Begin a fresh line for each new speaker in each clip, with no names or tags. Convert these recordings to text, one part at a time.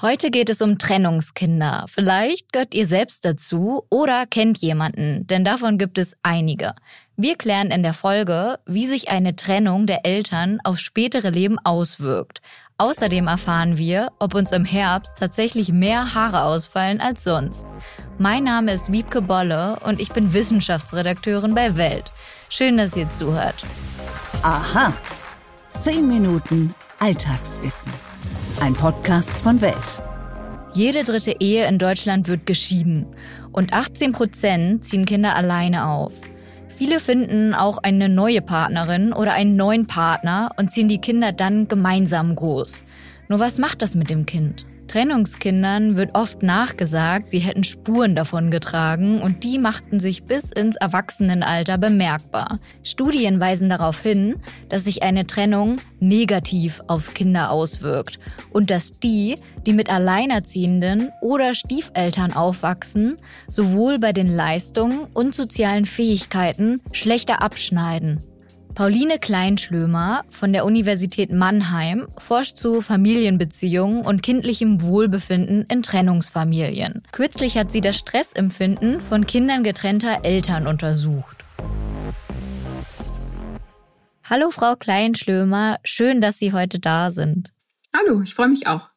Heute geht es um Trennungskinder. Vielleicht gehört ihr selbst dazu oder kennt jemanden, denn davon gibt es einige. Wir klären in der Folge, wie sich eine Trennung der Eltern aufs spätere Leben auswirkt. Außerdem erfahren wir, ob uns im Herbst tatsächlich mehr Haare ausfallen als sonst. Mein Name ist Wiebke Bolle und ich bin Wissenschaftsredakteurin bei Welt. Schön, dass ihr zuhört.
Aha. Zehn Minuten Alltagswissen. Ein Podcast von Welt.
Jede dritte Ehe in Deutschland wird geschieden und 18 Prozent ziehen Kinder alleine auf. Viele finden auch eine neue Partnerin oder einen neuen Partner und ziehen die Kinder dann gemeinsam groß. Nur was macht das mit dem Kind? Trennungskindern wird oft nachgesagt, sie hätten Spuren davon getragen und die machten sich bis ins Erwachsenenalter bemerkbar. Studien weisen darauf hin, dass sich eine Trennung negativ auf Kinder auswirkt und dass die, die mit Alleinerziehenden oder Stiefeltern aufwachsen, sowohl bei den Leistungen und sozialen Fähigkeiten schlechter abschneiden. Pauline Kleinschlömer von der Universität Mannheim forscht zu Familienbeziehungen und kindlichem Wohlbefinden in Trennungsfamilien. Kürzlich hat sie das Stressempfinden von Kindern getrennter Eltern untersucht. Hallo Frau Kleinschlömer, schön, dass Sie heute da sind.
Hallo, ich freue mich auch.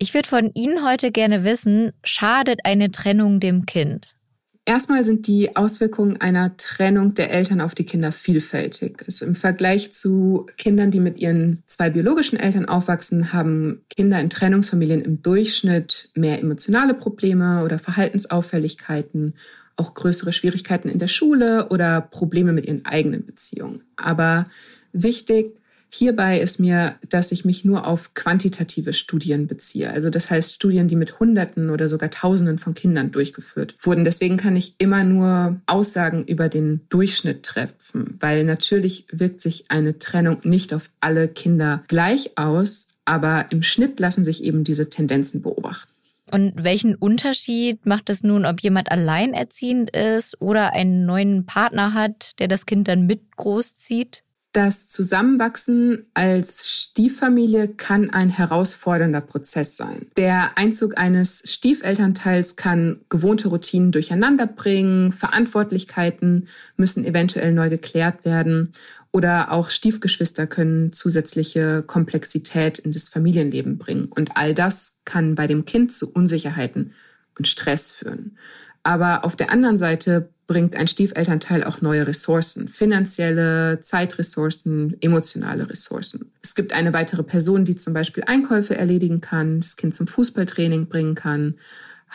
Ich würde von Ihnen heute gerne wissen, schadet eine Trennung dem Kind?
Erstmal sind die Auswirkungen einer Trennung der Eltern auf die Kinder vielfältig. Also Im Vergleich zu Kindern, die mit ihren zwei biologischen Eltern aufwachsen, haben Kinder in Trennungsfamilien im Durchschnitt mehr emotionale Probleme oder Verhaltensauffälligkeiten, auch größere Schwierigkeiten in der Schule oder Probleme mit ihren eigenen Beziehungen. Aber wichtig Hierbei ist mir, dass ich mich nur auf quantitative Studien beziehe. Also das heißt Studien, die mit Hunderten oder sogar Tausenden von Kindern durchgeführt wurden. Deswegen kann ich immer nur Aussagen über den Durchschnitt treffen, weil natürlich wirkt sich eine Trennung nicht auf alle Kinder gleich aus, aber im Schnitt lassen sich eben diese Tendenzen beobachten.
Und welchen Unterschied macht es nun, ob jemand alleinerziehend ist oder einen neuen Partner hat, der das Kind dann mit großzieht?
Das Zusammenwachsen als Stieffamilie kann ein herausfordernder Prozess sein. Der Einzug eines Stiefelternteils kann gewohnte Routinen durcheinander bringen, Verantwortlichkeiten müssen eventuell neu geklärt werden oder auch Stiefgeschwister können zusätzliche Komplexität in das Familienleben bringen. Und all das kann bei dem Kind zu Unsicherheiten und Stress führen. Aber auf der anderen Seite bringt ein Stiefelternteil auch neue Ressourcen, finanzielle, Zeitressourcen, emotionale Ressourcen. Es gibt eine weitere Person, die zum Beispiel Einkäufe erledigen kann, das Kind zum Fußballtraining bringen kann,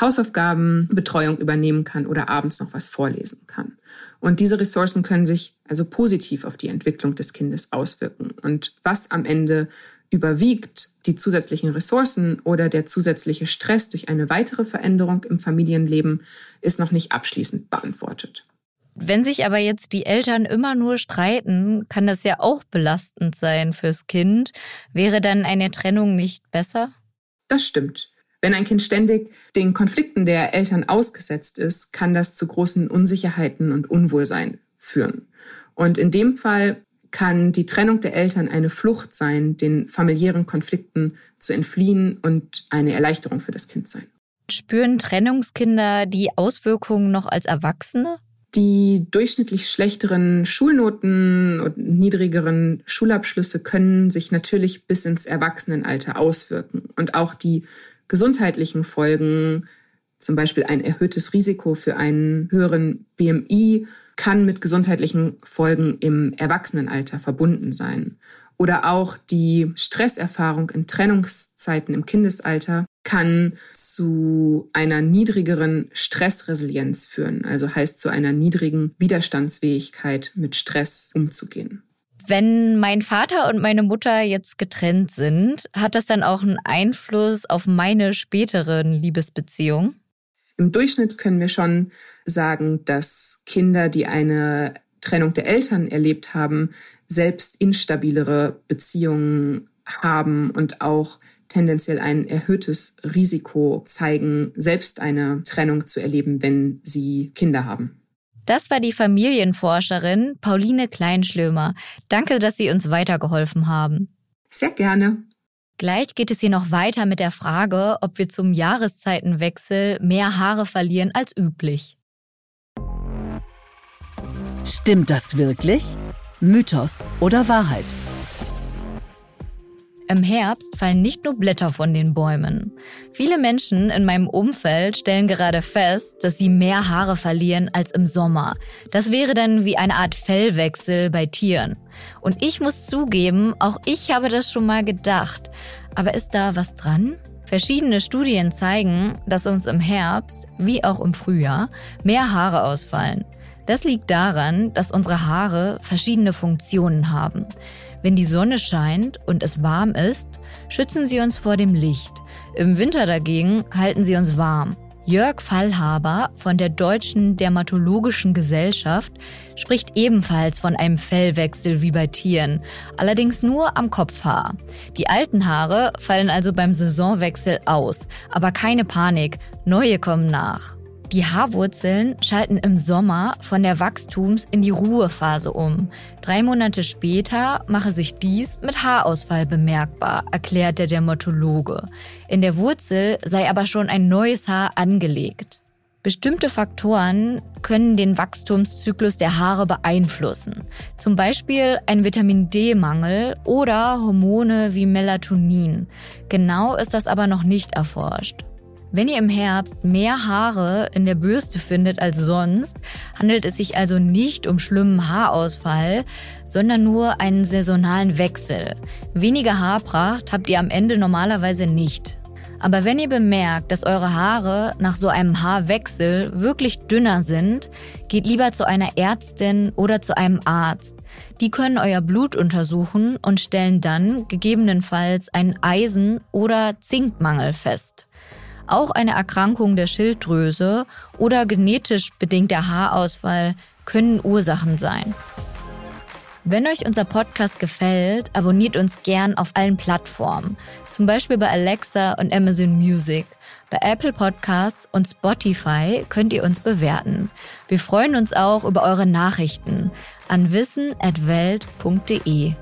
Hausaufgaben, Betreuung übernehmen kann oder abends noch was vorlesen kann. Und diese Ressourcen können sich also positiv auf die Entwicklung des Kindes auswirken. Und was am Ende überwiegt, die zusätzlichen Ressourcen oder der zusätzliche Stress durch eine weitere Veränderung im Familienleben, ist noch nicht abschließend beantwortet.
Wenn sich aber jetzt die Eltern immer nur streiten, kann das ja auch belastend sein fürs Kind. Wäre dann eine Trennung nicht besser?
Das stimmt. Wenn ein Kind ständig den Konflikten der Eltern ausgesetzt ist, kann das zu großen Unsicherheiten und Unwohlsein führen. Und in dem Fall kann die Trennung der Eltern eine Flucht sein, den familiären Konflikten zu entfliehen und eine Erleichterung für das Kind sein.
Spüren Trennungskinder die Auswirkungen noch als Erwachsene?
Die durchschnittlich schlechteren Schulnoten und niedrigeren Schulabschlüsse können sich natürlich bis ins Erwachsenenalter auswirken. Und auch die gesundheitlichen Folgen, zum Beispiel ein erhöhtes Risiko für einen höheren BMI kann mit gesundheitlichen Folgen im Erwachsenenalter verbunden sein. Oder auch die Stresserfahrung in Trennungszeiten im Kindesalter kann zu einer niedrigeren Stressresilienz führen, also heißt zu einer niedrigen Widerstandsfähigkeit, mit Stress umzugehen.
Wenn mein Vater und meine Mutter jetzt getrennt sind, hat das dann auch einen Einfluss auf meine späteren Liebesbeziehungen?
Im Durchschnitt können wir schon sagen, dass Kinder, die eine Trennung der Eltern erlebt haben, selbst instabilere Beziehungen haben und auch tendenziell ein erhöhtes Risiko zeigen, selbst eine Trennung zu erleben, wenn sie Kinder haben.
Das war die Familienforscherin Pauline Kleinschlömer. Danke, dass Sie uns weitergeholfen haben.
Sehr gerne.
Gleich geht es hier noch weiter mit der Frage, ob wir zum Jahreszeitenwechsel mehr Haare verlieren als üblich.
Stimmt das wirklich? Mythos oder Wahrheit?
Im Herbst fallen nicht nur Blätter von den Bäumen. Viele Menschen in meinem Umfeld stellen gerade fest, dass sie mehr Haare verlieren als im Sommer. Das wäre dann wie eine Art Fellwechsel bei Tieren. Und ich muss zugeben, auch ich habe das schon mal gedacht. Aber ist da was dran? Verschiedene Studien zeigen, dass uns im Herbst, wie auch im Frühjahr, mehr Haare ausfallen. Das liegt daran, dass unsere Haare verschiedene Funktionen haben. Wenn die Sonne scheint und es warm ist, schützen sie uns vor dem Licht. Im Winter dagegen halten sie uns warm. Jörg Fallhaber von der Deutschen Dermatologischen Gesellschaft spricht ebenfalls von einem Fellwechsel wie bei Tieren, allerdings nur am Kopfhaar. Die alten Haare fallen also beim Saisonwechsel aus, aber keine Panik, neue kommen nach. Die Haarwurzeln schalten im Sommer von der Wachstums- in die Ruhephase um. Drei Monate später mache sich dies mit Haarausfall bemerkbar, erklärt der Dermatologe. In der Wurzel sei aber schon ein neues Haar angelegt. Bestimmte Faktoren können den Wachstumszyklus der Haare beeinflussen. Zum Beispiel ein Vitamin D-Mangel oder Hormone wie Melatonin. Genau ist das aber noch nicht erforscht. Wenn ihr im Herbst mehr Haare in der Bürste findet als sonst, handelt es sich also nicht um schlimmen Haarausfall, sondern nur einen saisonalen Wechsel. Weniger Haarpracht habt ihr am Ende normalerweise nicht. Aber wenn ihr bemerkt, dass eure Haare nach so einem Haarwechsel wirklich dünner sind, geht lieber zu einer Ärztin oder zu einem Arzt. Die können euer Blut untersuchen und stellen dann gegebenenfalls einen Eisen- oder Zinkmangel fest. Auch eine Erkrankung der Schilddrüse oder genetisch bedingter Haarausfall können Ursachen sein. Wenn euch unser Podcast gefällt, abonniert uns gern auf allen Plattformen, zum Beispiel bei Alexa und Amazon Music. Bei Apple Podcasts und Spotify könnt ihr uns bewerten. Wir freuen uns auch über eure Nachrichten an wissen.welt.de.